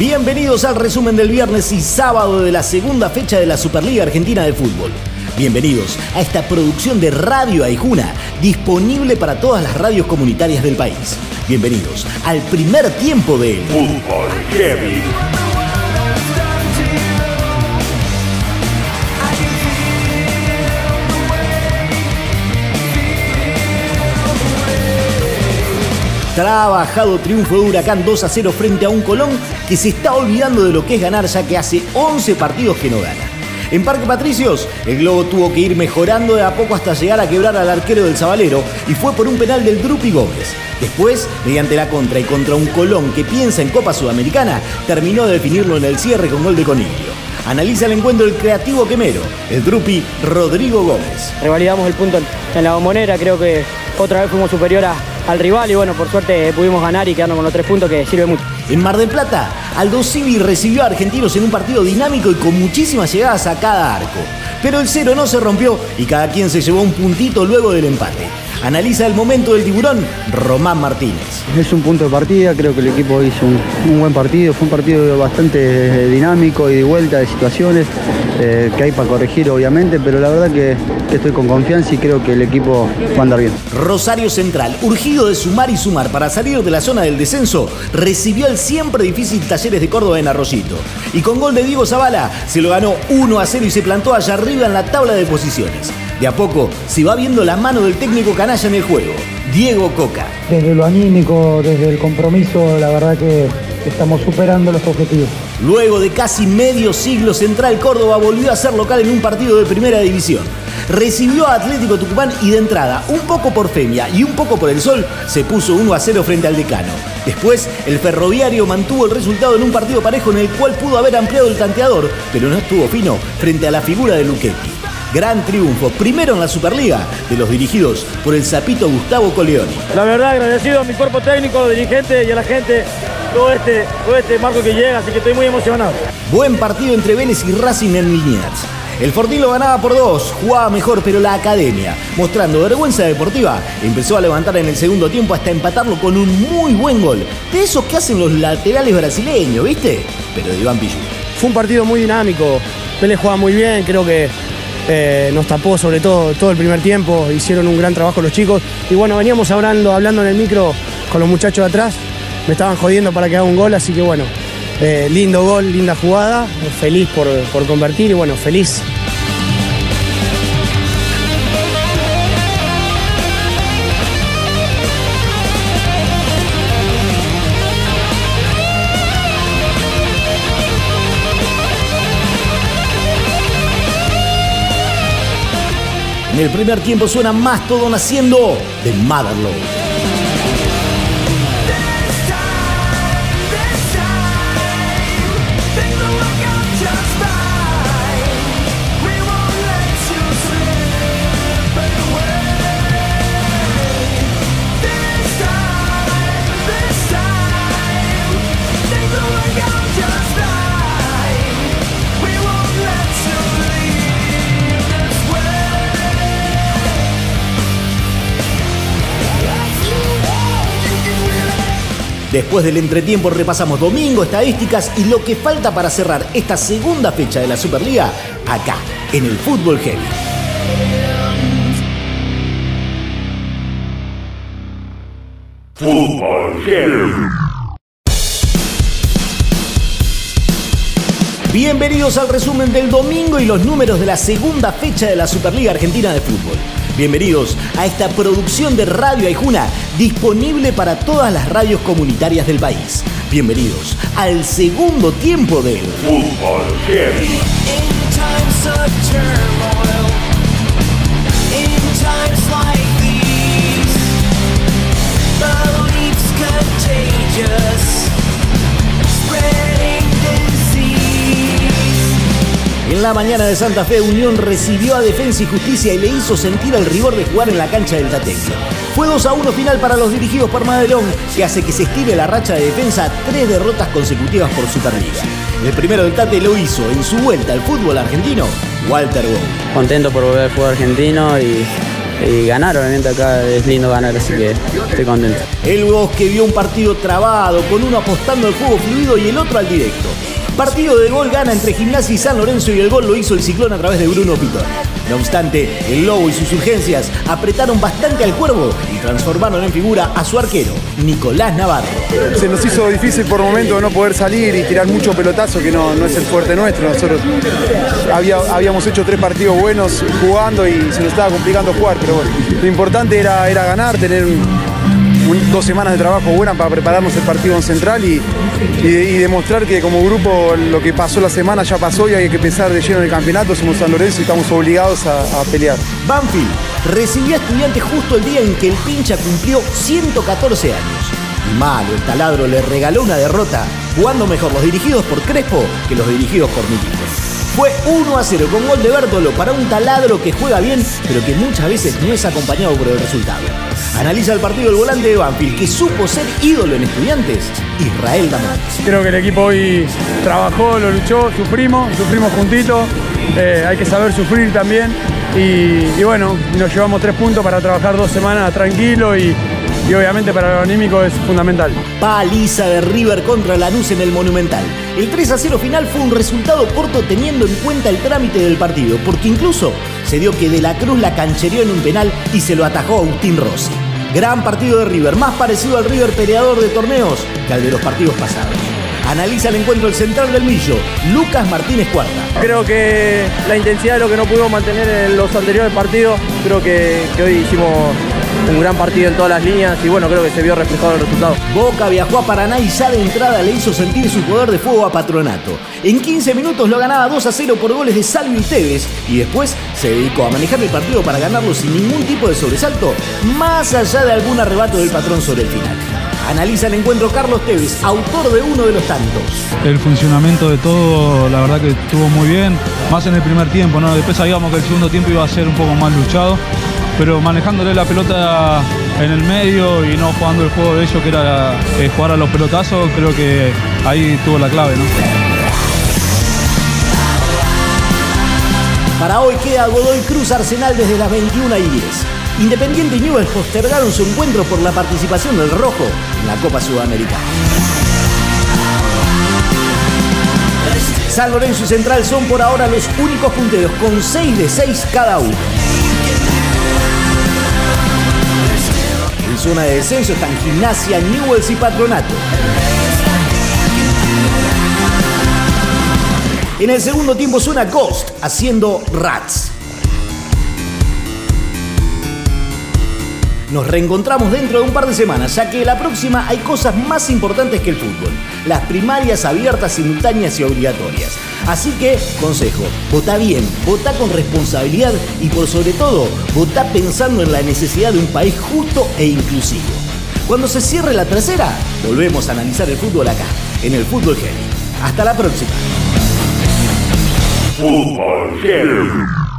Bienvenidos al resumen del viernes y sábado de la segunda fecha de la Superliga Argentina de Fútbol. Bienvenidos a esta producción de Radio Aijuna, disponible para todas las radios comunitarias del país. Bienvenidos al primer tiempo de Fútbol Heavy. Trabajado triunfo de Huracán 2 a 0 frente a un Colón que se está olvidando de lo que es ganar ya que hace 11 partidos que no gana. En Parque Patricios, el Globo tuvo que ir mejorando de a poco hasta llegar a quebrar al arquero del Zabalero y fue por un penal del Drupi Gómez. Después, mediante la contra y contra un Colón que piensa en Copa Sudamericana, terminó de definirlo en el cierre con gol de Coniglio. Analiza el encuentro el creativo quemero, el Drupi Rodrigo Gómez. Revalidamos el punto en la bombonera, creo que otra vez fuimos superior al rival y bueno, por suerte pudimos ganar y quedarnos con los tres puntos que sirve mucho. En Mar del Plata, Aldo Civi recibió a Argentinos en un partido dinámico y con muchísimas llegadas a cada arco. Pero el cero no se rompió y cada quien se llevó un puntito luego del empate. Analiza el momento del tiburón Román Martínez. Es un punto de partida, creo que el equipo hizo un, buen partido, fue un partido bastante dinámico y de vuelta de situaciones eh, que hay para corregir obviamente, pero la verdad que, estoy con confianza y creo que el equipo va a andar bien. Rosario Central, urgido de sumar y sumar para salir de la zona del descenso, recibió el siempre difícil Talleres de Córdoba en Arroyito. Y con gol de Diego Zavala se lo ganó 1 a 0 y se plantó allá arriba en la tabla de posiciones. De a poco se va viendo la mano del técnico canalla en el juego, Diego Coca. Desde lo anímico, desde el compromiso, la verdad que estamos superando los objetivos. Luego de casi medio siglo, Central Córdoba volvió a ser local en un partido de primera división. Recibió a Atlético Tucumán y de entrada, un poco por Femia y un poco por el sol, se puso 1 a 0 frente al decano. Después, el ferroviario mantuvo el resultado en un partido parejo en el cual pudo haber ampliado el tanteador, pero no estuvo fino frente a la figura de Luchetti. Gran triunfo, primero en la Superliga, de los dirigidos por el zapito Gustavo Coleoni. La verdad, agradecido a mi cuerpo técnico, dirigente y a la gente, todo este, todo este marco que llega, así que estoy muy emocionado. Buen partido entre Vélez y Racing en Liniers. El Fortín lo ganaba por dos, jugaba mejor, pero la academia, mostrando vergüenza deportiva, empezó a levantar en el segundo tiempo hasta empatarlo con un muy buen gol. De esos que hacen los laterales brasileños, ¿viste? Pero de Iván Pillu. Fue un partido muy dinámico. Vélez juega muy bien, creo que eh, nos tapó sobre todo todo el primer tiempo, hicieron un gran trabajo los chicos. Y bueno, veníamos hablando, hablando en el micro con los muchachos de atrás, me estaban jodiendo para que haga un gol, así que bueno, eh, lindo gol, linda jugada, feliz por, por convertir y bueno, feliz el primer tiempo suena más todo naciendo de Motherlode. Después del entretiempo repasamos domingo, estadísticas y lo que falta para cerrar esta segunda fecha de la Superliga acá, en el Fútbol Heavy. Fútbol Heavy. Bienvenidos al resumen del domingo y los números de la segunda fecha de la Superliga Argentina de Fútbol. Bienvenidos a esta producción de Radio Aijuna, disponible para todas las radios comunitarias del país. Bienvenidos al segundo tiempo del Fútbol. La mañana de Santa Fe, Unión recibió a Defensa y Justicia y le hizo sentir el rigor de jugar en la cancha del Tatequio. Fue 2 a 1 final para los dirigidos por Madelón, que hace que se estire la racha de defensa a tres derrotas consecutivas por Superliga. El primero del Tate lo hizo en su vuelta al fútbol argentino, Walter Gou. Contento por volver al fútbol argentino y y ganar, obviamente acá es lindo ganar, así que estoy contento. El Bosque vio un partido trabado, con uno apostando al juego fluido y el otro al directo. Partido de gol gana entre Gimnasia y San Lorenzo y el gol lo hizo el Ciclón a través de Bruno Pitón. No obstante, el Lobo y sus urgencias apretaron bastante al cuervo y transformaron en figura a su arquero, Nicolás Navarro. Se nos hizo difícil por momentos no poder salir y tirar mucho pelotazo, que no, no es el fuerte nuestro. Nosotros había, habíamos hecho tres partidos buenos jugando y se nos estaba complicando jugar, pero bueno, lo importante era, era ganar, tener dos semanas de trabajo buenas para prepararnos el partido en Central y, demostrar que como grupo lo que pasó la semana ya pasó y hay que pensar de lleno en el campeonato. Somos San Lorenzo y estamos obligados a, pelear. Banfield recibió a estudiantes justo el día en que el pincha cumplió 114 años. Malo, el taladro le regaló una derrota, jugando mejor los dirigidos por Crespo que los dirigidos por Milito. Fue 1 a 0 con gol de Bertolo para un taladro que juega bien, pero que muchas veces no es acompañado por el resultado. Analiza el partido el volante de Banfield, que supo ser ídolo en estudiantes, Israel Damón. Creo que el equipo hoy trabajó, lo luchó, sufrimos, sufrimos juntitos. Eh, hay que saber sufrir también. Y, y, bueno, nos llevamos tres puntos para trabajar dos semanas tranquilo y, y obviamente para lo anímico es fundamental. Paliza de River contra Lanús en el Monumental. El 3 a 0 final fue un resultado corto teniendo en cuenta el trámite del partido, porque incluso se dio que De la Cruz la canchereó en un penal y se lo atajó Agustín Rossi. Gran partido de River, más parecido al River peleador de torneos que al de los partidos pasados. Analiza el encuentro el central del Millo, Lucas Martínez Cuarta. Creo que la intensidad de lo que no pudimos mantener en los anteriores partidos, creo que, que hoy hicimos un gran partido en todas las líneas y bueno, creo que se vio reflejado el resultado. Boca viajó a Paraná y ya de entrada le hizo sentir su poder de fuego a Patronato. En 15 minutos lo ganaba 2 a 0 por goles de Salvio y Tevez y después se dedicó a manejar el partido para ganarlo sin ningún tipo de sobresalto, más allá de algún arrebato del patrón sobre el final. Analiza el encuentro Carlos Tevez, autor de uno de los tantos. El funcionamiento de todo, la verdad que estuvo muy bien, más en el primer tiempo, ¿no? Después sabíamos que el segundo tiempo iba a ser un poco más luchado, pero manejándole la pelota en el medio y no jugando el juego de ellos, que era eh, jugar a los pelotazos, creo que ahí tuvo la clave, ¿no? Para hoy queda Godoy Cruz Arsenal desde las 21 y 10. Independiente y Newell's postergaron su encuentro por la participación del Rojo en la Copa Sudamericana. San Lorenzo y Central son por ahora los únicos punteros con 6 de 6 cada uno. Zona de descenso están Gimnasia, Newells y Patronato. En el segundo tiempo suena Ghost haciendo Rats. Nos reencontramos dentro de un par de semanas, ya que la próxima hay cosas más importantes que el fútbol. Las primarias abiertas, simultáneas y obligatorias. Así que, consejo, vota bien, vota con responsabilidad y por sobre todo, vota pensando en la necesidad de un país justo e inclusivo. Cuando se cierre la tercera, volvemos a analizar el fútbol acá, en el Fútbol Heavy. Hasta la próxima. Fútbol.